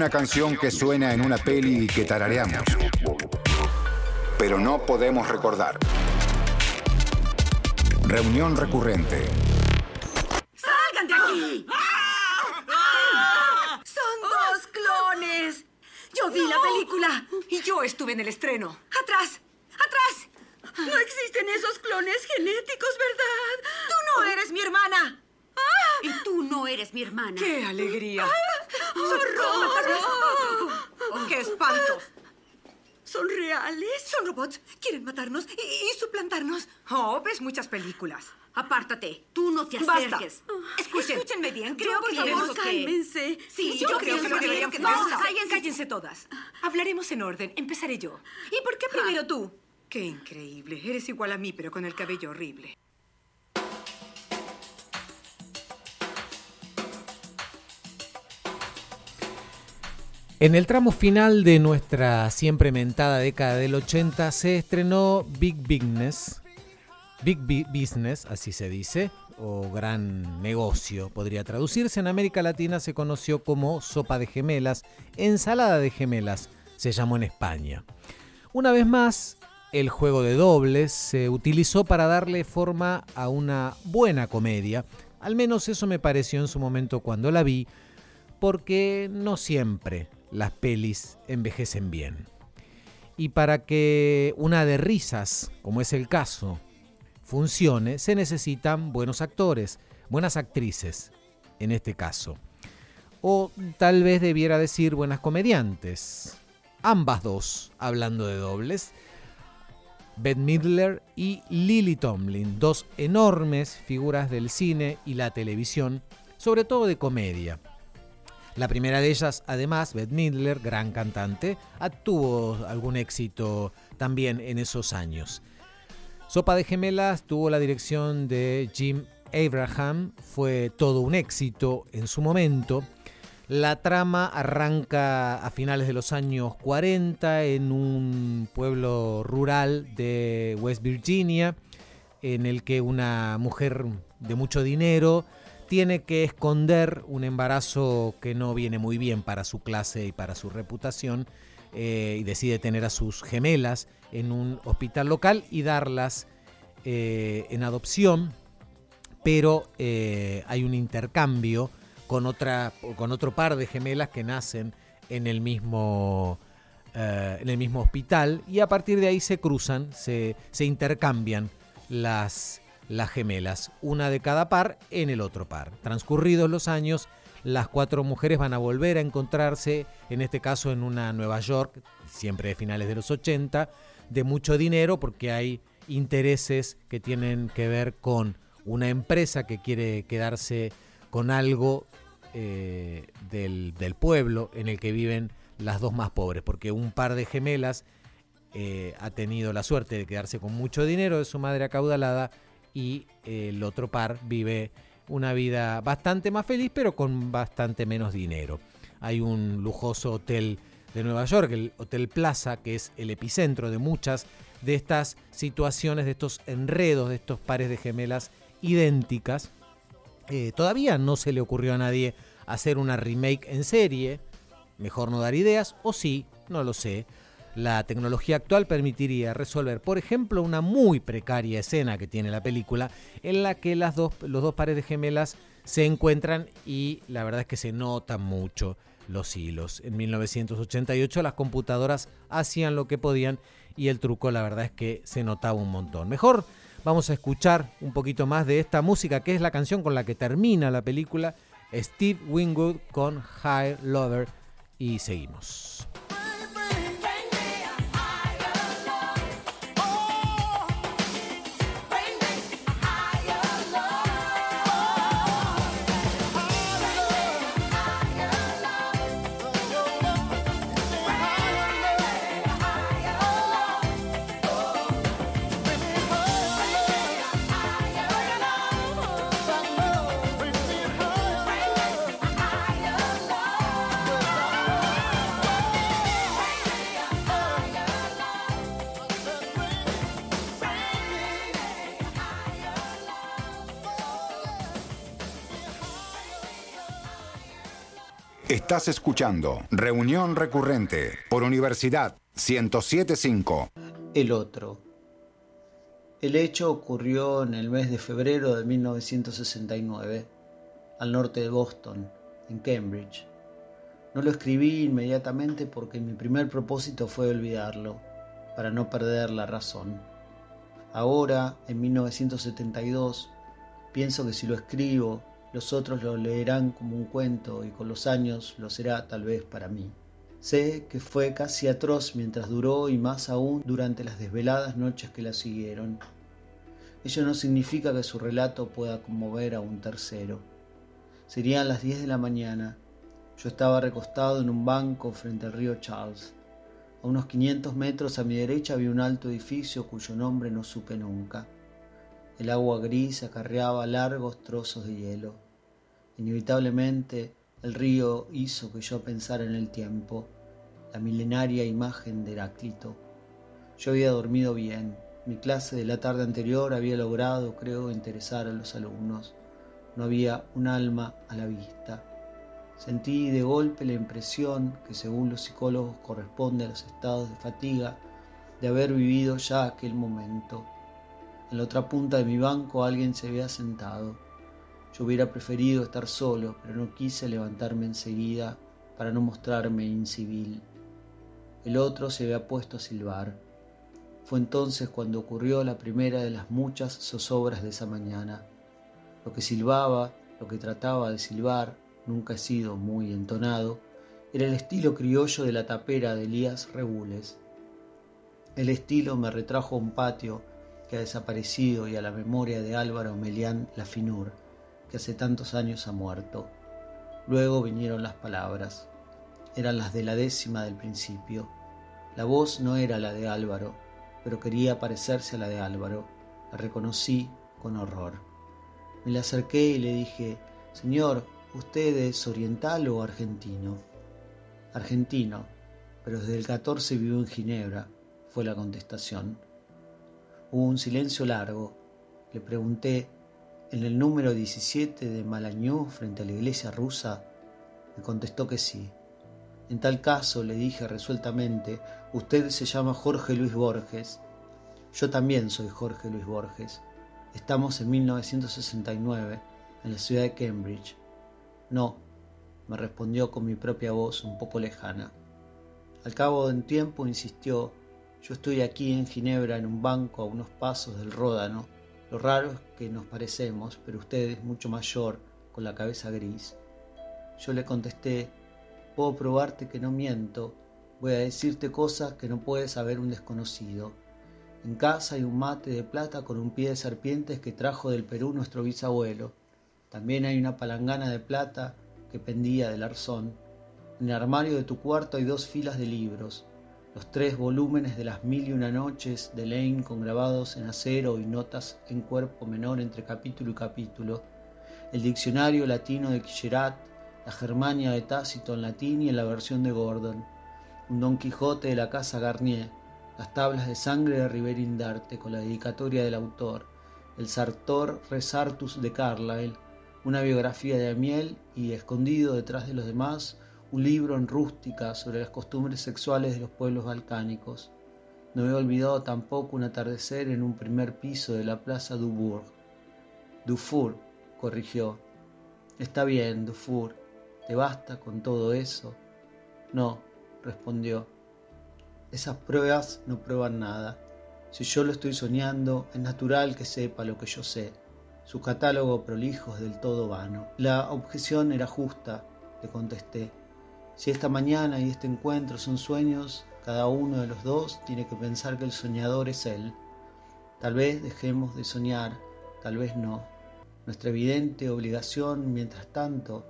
Una canción que suena en una peli y que tarareamos. Pero no podemos recordar. Reunión recurrente. ¡Salgan de aquí! ¡Son dos clones! Yo vi la película y yo estuve en el estreno. ¡Atrás! ¡Atrás! No existen esos clones genéticos, ¿verdad? Tú no eres mi hermana. Y tú no eres mi hermana. ¡Qué alegría! ¡Horror! ¡Qué espanto! ¿Son reales? ¿Son robots? ¿Quieren matarnos y, y suplantarnos? Oh, ves muchas películas. Apártate. Tú no te Basta. acerques. Escuchen. Escúchenme bien. Creo Yo que debemos que- cálmense. Sí, yo, creo que que- no, cállense. cállense todas. Hablaremos en orden. Empezaré yo. ¿Y por qué primero tú? Qué increíble. Eres igual a mí, pero con el cabello horrible. En el tramo final de nuestra siempre mentada década del 80 se estrenó Big Business, Big Bi- Business, así se dice, o gran negocio podría traducirse. En América Latina se conoció como sopa de gemelas, ensalada de gemelas, se llamó en España. Una vez más, el juego de dobles se utilizó para darle forma a una buena comedia. Al menos eso me pareció en su momento cuando la vi, porque no siempre las pelis envejecen bien. Y para que una de risas, como es el caso, funcione, se necesitan buenos actores, buenas actrices, en este caso. O tal vez debiera decir buenas comediantes. Ambas dos, hablando de dobles. Bette Midler y Lily Tomlin, dos enormes figuras del cine y la televisión, sobre todo de comedia. La primera de ellas, además, Bette Midler, gran cantante, tuvo algún éxito también en esos años. Sopa de Gemelas tuvo la dirección de Jim Abraham, fue todo un éxito en su momento. La trama arranca a finales de los años 40 en un pueblo rural de West Virginia, en el que una mujer de mucho dinero tiene que esconder un embarazo que no viene muy bien para su clase y para su reputación eh, y decide tener a sus gemelas en un hospital local y darlas eh, en adopción, pero eh, hay un intercambio con, otra, con otro par de gemelas que nacen en el mismo, en el mismo hospital y a partir de ahí se cruzan, se, se intercambian las, las gemelas, una de cada par en el otro par. Transcurridos los años, las cuatro mujeres van a volver a encontrarse, en este caso en una Nueva York, siempre de finales de los 80, de mucho dinero porque hay intereses que tienen que ver con una empresa que quiere quedarse con algo eh, del, del pueblo en el que viven las dos más pobres, porque un par de gemelas eh, ha tenido la suerte de quedarse con mucho dinero de su madre acaudalada y eh, el otro par vive una vida bastante más feliz pero con bastante menos dinero. Hay un lujoso hotel de Nueva York, el Hotel Plaza, que es el epicentro de muchas de estas situaciones, de estos enredos, de estos pares de gemelas idénticas. Eh, todavía no se le ocurrió a nadie hacer una remake en serie, mejor no dar ideas, o sí, no lo sé. La tecnología actual permitiría resolver, por ejemplo, una muy precaria escena que tiene la película, en la que las dos, los dos pares de gemelas se encuentran y la verdad es que se notan mucho los hilos. En 1988 las computadoras hacían lo que podían y el truco la verdad es que se notaba un montón. Mejor vamos a escuchar un poquito más de esta música que es la canción con la que termina la película, Steve Wingwood con High Lover y seguimos. Estás escuchando Reunión Recurrente por Universidad 1075. El otro. El hecho ocurrió en el mes de febrero de 1969, al norte de Boston, en Cambridge. No lo escribí inmediatamente porque mi primer propósito fue olvidarlo, para no perder la razón. Ahora, en 1972, pienso que si lo escribo, los otros lo leerán como un cuento y con los años lo será tal vez para mí. Sé que fue casi atroz mientras duró y más aún durante las desveladas noches que la siguieron. Ello no significa que su relato pueda conmover a un tercero. Serían las diez de la mañana. Yo estaba recostado en un banco frente al río Charles. A unos 500 metros a mi derecha había un alto edificio cuyo nombre no supe nunca. El agua gris acarreaba largos trozos de hielo. Inevitablemente el río hizo que yo pensara en el tiempo, la milenaria imagen de Heráclito. Yo había dormido bien. Mi clase de la tarde anterior había logrado, creo, interesar a los alumnos. No había un alma a la vista. Sentí de golpe la impresión que según los psicólogos corresponde a los estados de fatiga de haber vivido ya aquel momento. En la otra punta de mi banco alguien se había sentado. Yo hubiera preferido estar solo, pero no quise levantarme enseguida para no mostrarme incivil. El otro se había puesto a silbar. Fue entonces cuando ocurrió la primera de las muchas zozobras de esa mañana. Lo que silbaba, lo que trataba de silbar, nunca he sido muy entonado, era el estilo criollo de la tapera de Elías Regules. El estilo me retrajo a un patio que ha desaparecido y a la memoria de Álvaro Melián Lafinur, que hace tantos años ha muerto. Luego vinieron las palabras. Eran las de la décima del principio. La voz no era la de Álvaro, pero quería parecerse a la de Álvaro. La reconocí con horror. Me le acerqué y le dije, Señor, ¿usted es oriental o argentino? Argentino, pero desde el 14 vivió en Ginebra, fue la contestación. Hubo un silencio largo. Le pregunté, ¿en el número 17 de Malañú frente a la iglesia rusa? Me contestó que sí. En tal caso, le dije resueltamente, usted se llama Jorge Luis Borges. Yo también soy Jorge Luis Borges. Estamos en 1969, en la ciudad de Cambridge. No, me respondió con mi propia voz un poco lejana. Al cabo de un tiempo insistió, yo estoy aquí en Ginebra en un banco a unos pasos del Ródano. Lo raro es que nos parecemos, pero usted es mucho mayor, con la cabeza gris. Yo le contesté, puedo probarte que no miento, voy a decirte cosas que no puede saber un desconocido. En casa hay un mate de plata con un pie de serpientes que trajo del Perú nuestro bisabuelo. También hay una palangana de plata que pendía del arzón. En el armario de tu cuarto hay dos filas de libros los tres volúmenes de las mil y una noches de Lane con grabados en acero y notas en cuerpo menor entre capítulo y capítulo, el diccionario latino de Quicherat, la Germania de Tácito en latín y en la versión de Gordon, un Don Quijote de la Casa Garnier, las tablas de sangre de Riverin Darte con la dedicatoria del autor, el Sartor Resartus de Carlyle, una biografía de Amiel y, escondido detrás de los demás, un libro en rústica sobre las costumbres sexuales de los pueblos balcánicos. No he olvidado tampoco un atardecer en un primer piso de la plaza Dubourg. Dufour, corrigió. Está bien, Dufour, ¿te basta con todo eso? No, respondió. Esas pruebas no prueban nada. Si yo lo estoy soñando, es natural que sepa lo que yo sé. Su catálogo prolijo es del todo vano. La objeción era justa, le contesté. Si esta mañana y este encuentro son sueños, cada uno de los dos tiene que pensar que el soñador es él. Tal vez dejemos de soñar, tal vez no. Nuestra evidente obligación, mientras tanto,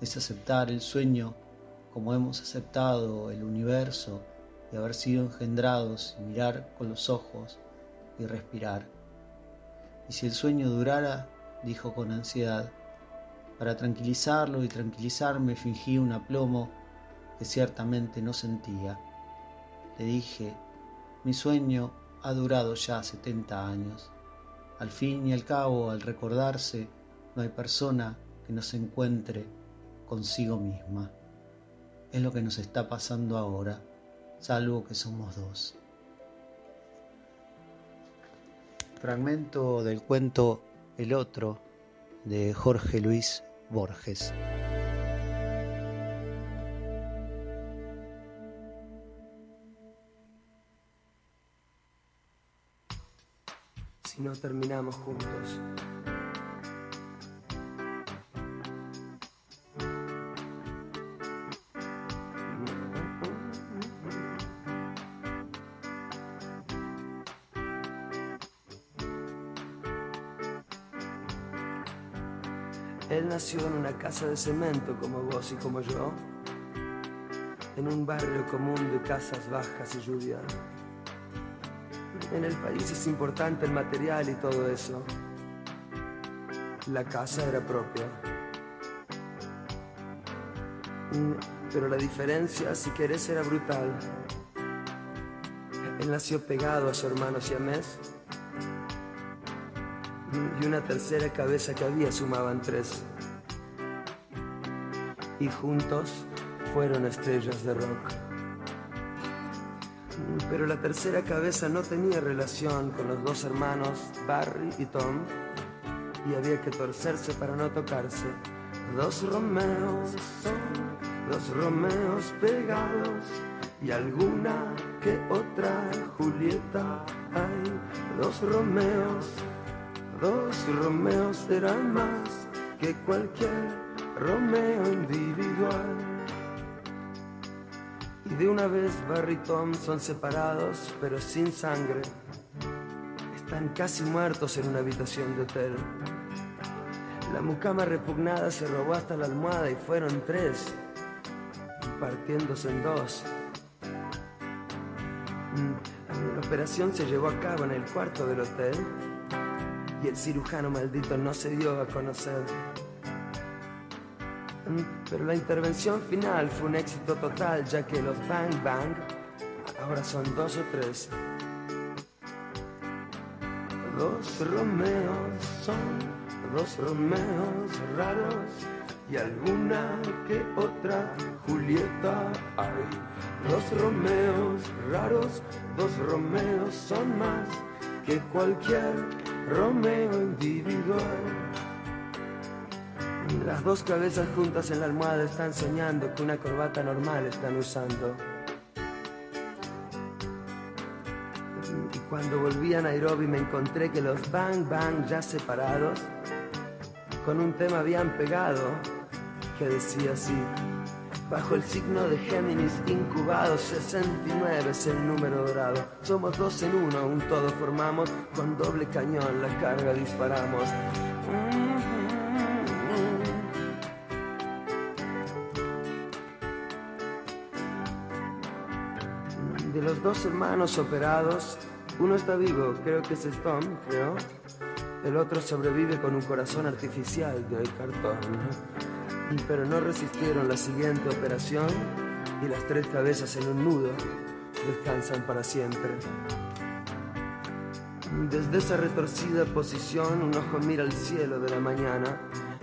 es aceptar el sueño como hemos aceptado el universo y haber sido engendrados y mirar con los ojos y respirar. Y si el sueño durara, dijo con ansiedad, para tranquilizarlo y tranquilizarme fingí un aplomo que ciertamente no sentía. Le dije, mi sueño ha durado ya setenta años. Al fin y al cabo, al recordarse, no hay persona que no se encuentre consigo misma. es lo que nos está pasando ahora, salvo que somos dos. Fragmento del cuento El otro de Jorge Luis Borges. Si no terminamos juntos. Él nació en una casa de cemento como vos y como yo, en un barrio común de casas bajas y lluvia. En el país es importante el material y todo eso. La casa era propia. Mm, pero la diferencia, si querés, era brutal. Él nació pegado a su hermano siamés y una tercera cabeza que había sumaban tres. Y juntos fueron estrellas de rock. Pero la tercera cabeza no tenía relación con los dos hermanos, Barry y Tom, y había que torcerse para no tocarse. Dos Romeos son dos Romeos pegados y alguna que otra Julieta hay. Dos Romeos Dos Romeos eran más que cualquier Romeo individual. Y de una vez Barry y Tom son separados, pero sin sangre. Están casi muertos en una habitación de hotel. La mucama repugnada se robó hasta la almohada y fueron tres, partiéndose en dos. Mm, la operación se llevó a cabo en el cuarto del hotel y el cirujano maldito no se dio a conocer. Mm, pero la intervención final fue un éxito total, ya que los Bang Bang ahora son dos o tres. Dos Romeos son dos Romeos raros y alguna que otra Julieta hay. Dos Romeos raros, dos Romeos son más que cualquier Romeo individual. Las dos cabezas juntas en la almohada están soñando que una corbata normal están usando. Y cuando volví a Nairobi me encontré que los Bang Bang ya separados, con un tema habían pegado que decía así. Bajo el signo de Géminis incubado, 69 es el número dorado. Somos dos en uno, un todo formamos, con doble cañón la carga disparamos. Dos hermanos operados, uno está vivo, creo que es Tom, creo. El otro sobrevive con un corazón artificial de cartón pero no resistieron la siguiente operación y las tres cabezas en un nudo descansan para siempre. Desde esa retorcida posición un ojo mira el cielo de la mañana,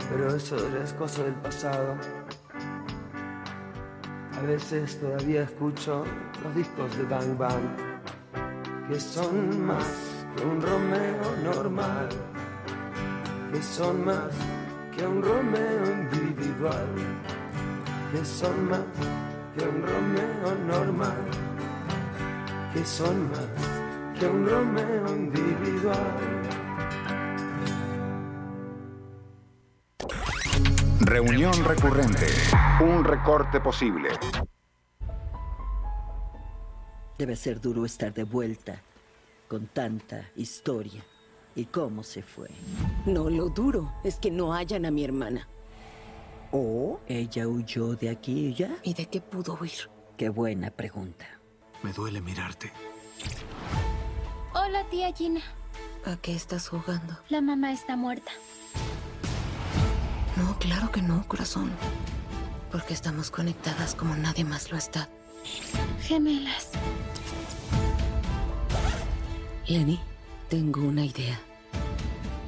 pero eso es cosa del pasado. A veces todavía escucho los discos de Bang Bang, que son más que un Romeo normal, que son más que un Romeo individual, que son más que un Romeo normal, que son más que un Romeo individual. Reunión recurrente. Un recorte posible. Debe ser duro estar de vuelta con tanta historia. ¿Y cómo se fue? No, lo duro es que no hayan a mi hermana. ¿O ella huyó de aquí ya? ¿Y de qué pudo huir? Qué buena pregunta. Me duele mirarte. Hola, tía Gina. ¿A qué estás jugando? La mamá está muerta. Claro que no, corazón. Porque estamos conectadas como nadie más lo está. Gemelas. Lenny, tengo una idea.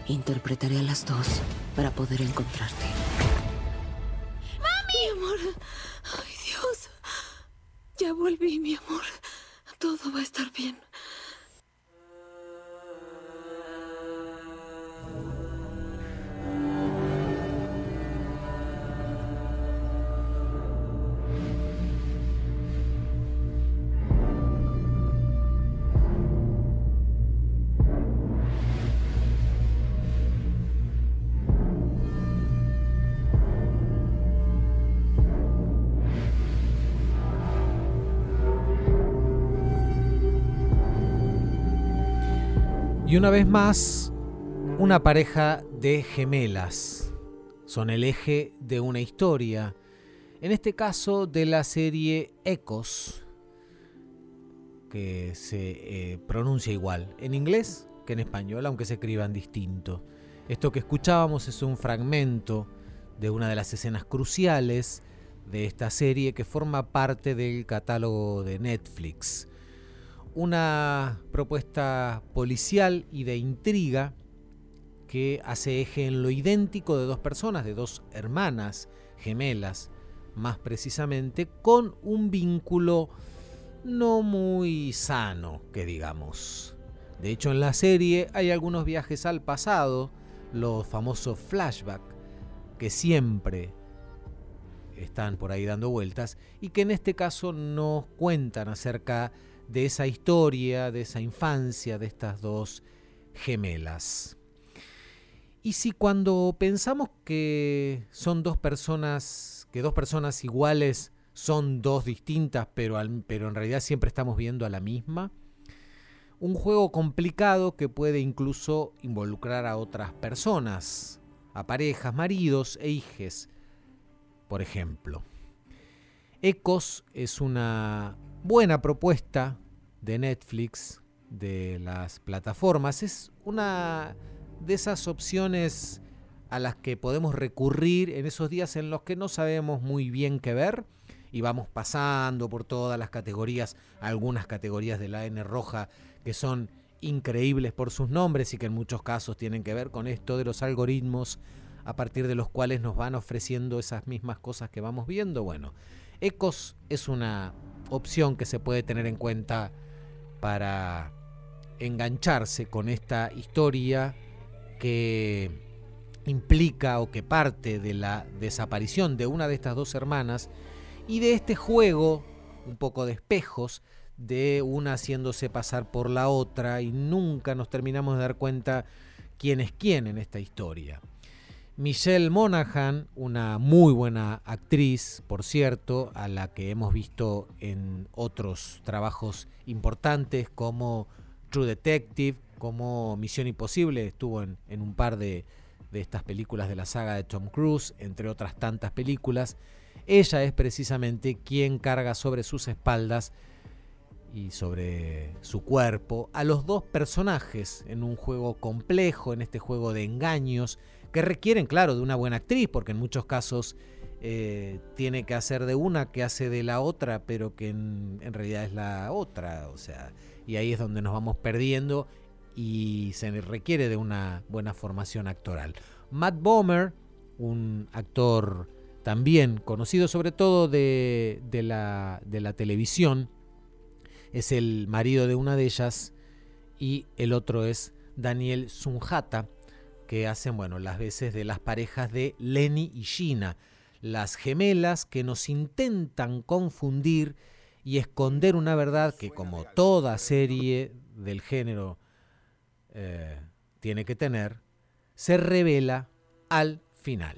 Interpretaré a las dos para poder encontrarte. Y una vez más, una pareja de gemelas. Son el eje de una historia. En este caso de la serie Ecos, que se eh, pronuncia igual en inglés que en español, aunque se escriban distinto. Esto que escuchábamos es un fragmento de una de las escenas cruciales de esta serie que forma parte del catálogo de Netflix una propuesta policial y de intriga que hace eje en lo idéntico de dos personas, de dos hermanas gemelas, más precisamente, con un vínculo no muy sano, que digamos. De hecho, en la serie hay algunos viajes al pasado, los famosos flashbacks, que siempre están por ahí dando vueltas y que en este caso nos cuentan acerca de de esa historia, de esa infancia de estas dos gemelas. Y si cuando pensamos que son dos personas, que dos personas iguales son dos distintas, pero, pero en realidad siempre estamos viendo a la misma, un juego complicado que puede incluso involucrar a otras personas, a parejas, maridos e hijes, por ejemplo. Ecos es una buena propuesta de Netflix, de las plataformas. Es una de esas opciones a las que podemos recurrir en esos días en los que no sabemos muy bien qué ver y vamos pasando por todas las categorías, algunas categorías de la N roja que son increíbles por sus nombres y que en muchos casos tienen que ver con esto de los algoritmos a partir de los cuales nos van ofreciendo esas mismas cosas que vamos viendo. Bueno, Ecos es una opción que se puede tener en cuenta para engancharse con esta historia que implica o que parte de la desaparición de una de estas dos hermanas y de este juego un poco de espejos de una haciéndose pasar por la otra y nunca nos terminamos de dar cuenta quién es quién en esta historia. Michelle Monaghan, una muy buena actriz, por cierto, a la que hemos visto en otros trabajos importantes como True Detective, como Misión Imposible, estuvo en, un par de, de estas películas de la saga de Tom Cruise, entre otras tantas películas. Ella es precisamente quien carga sobre sus espaldas y sobre su cuerpo a los dos personajes en un juego complejo, en este juego de engaños que requieren, claro, de una buena actriz, porque en muchos casos eh, tiene que hacer de una que hace de la otra, pero que en, realidad es la otra, o sea, y ahí es donde nos vamos perdiendo y se requiere de una buena formación actoral. Matt Bomer, un actor también conocido sobre todo de, la, de la televisión, es el marido de una de ellas y el otro es Daniel Sunjata, que hacen, bueno, las veces de las parejas de Lenny y Gina, las gemelas que nos intentan confundir y esconder una verdad que como toda serie del género eh, tiene que tener, se revela al final.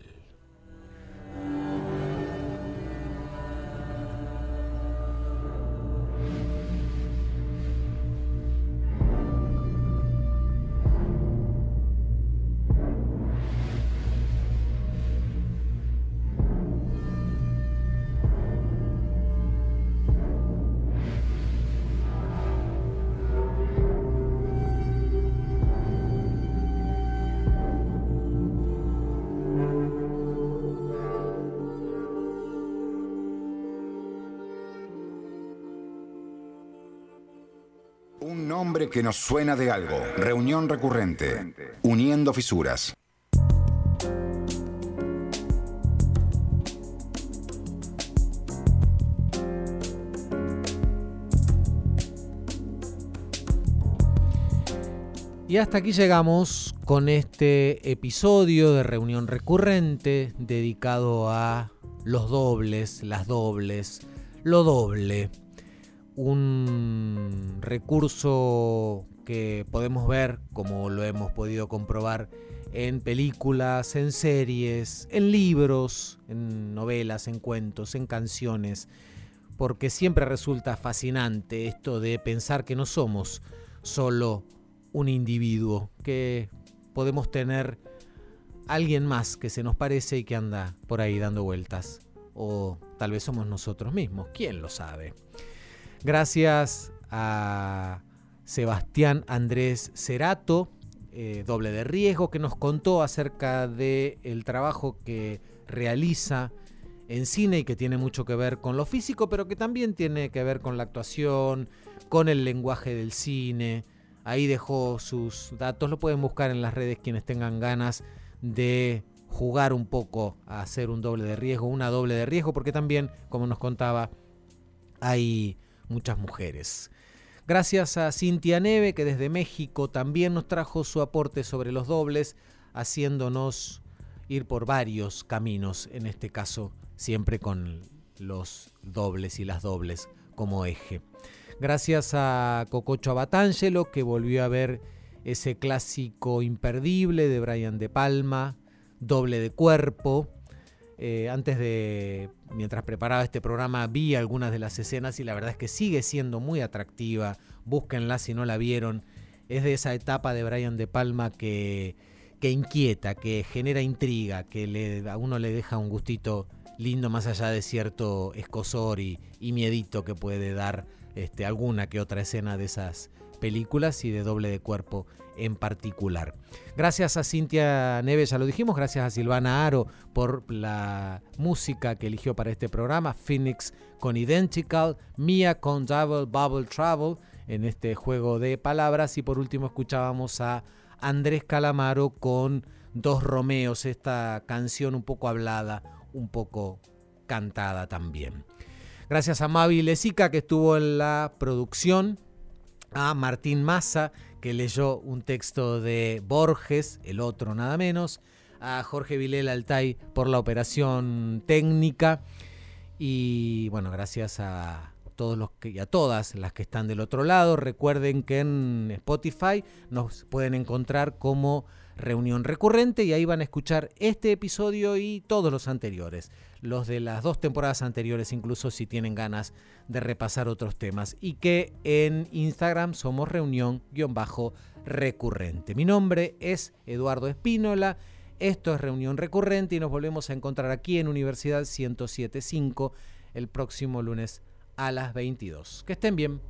nombre que nos suena de algo. Reunión recurrente. Uniendo fisuras. Y hasta aquí llegamos con este episodio de reunión recurrente dedicado a los dobles, las dobles, lo doble. Un recurso que podemos ver, como lo hemos podido comprobar, en películas, en series, en libros, en novelas, en cuentos, en canciones, porque siempre resulta fascinante esto de pensar que no somos solo un individuo, que podemos tener alguien más que se nos parece y que anda por ahí dando vueltas. O tal vez somos nosotros mismos, quién lo sabe. Gracias a Sebastián Andrés Cerato, eh, doble de riesgo, que nos contó acerca del el trabajo que realiza en cine y que tiene mucho que ver con lo físico, pero que también tiene que ver con la actuación, con el lenguaje del cine, Ahí dejó sus datos, lo pueden buscar en las redes quienes tengan ganas de jugar un poco a hacer un doble de riesgo, una doble de riesgo, porque también, como nos contaba, hay muchas mujeres. Gracias a Cintia Neve, que desde México también nos trajo su aporte sobre los dobles, haciéndonos ir por varios caminos, en este caso siempre con los dobles y las dobles como eje. Gracias a Cococho Abatangelo, que volvió a ver ese clásico imperdible de Brian De Palma, doble de cuerpo. Eh, antes de, mientras preparaba este programa, vi algunas de las escenas y la verdad es que sigue siendo muy atractiva. Búsquenla si no la vieron. Es de esa etapa de Brian De Palma que, que inquieta, que genera intriga, que le, a uno le deja un gustito lindo más allá de cierto escosor y, y miedito que puede dar este, alguna que otra escena de esas películas y de doble de cuerpo en particular. Gracias a Cintia Neves, ya lo dijimos, gracias a Silvana Aro por la música que eligió para este programa, Phoenix con Identical, Mia con Double Bubble Travel en este juego de palabras y por último escuchábamos a Andrés Calamaro con Dos Romeos, esta canción un poco hablada, un poco cantada también. Gracias a Mavi Lesica que estuvo en la producción, a Martín Massa que leyó un texto de Borges, el otro nada menos, a Jorge Vilela Altay por la operación técnica y bueno, gracias a todos los que, y a todas las que están del otro lado. Recuerden que en Spotify nos pueden encontrar como reunión recurrente y ahí van a escuchar este episodio y todos los anteriores, los de las dos temporadas anteriores incluso si tienen ganas de repasar otros temas y que en Instagram somos reunión-recurrente. Mi nombre es Eduardo Espínola, esto es reunión recurrente y nos volvemos a encontrar aquí en Universidad 1075 el próximo lunes a las 22. Que estén bien.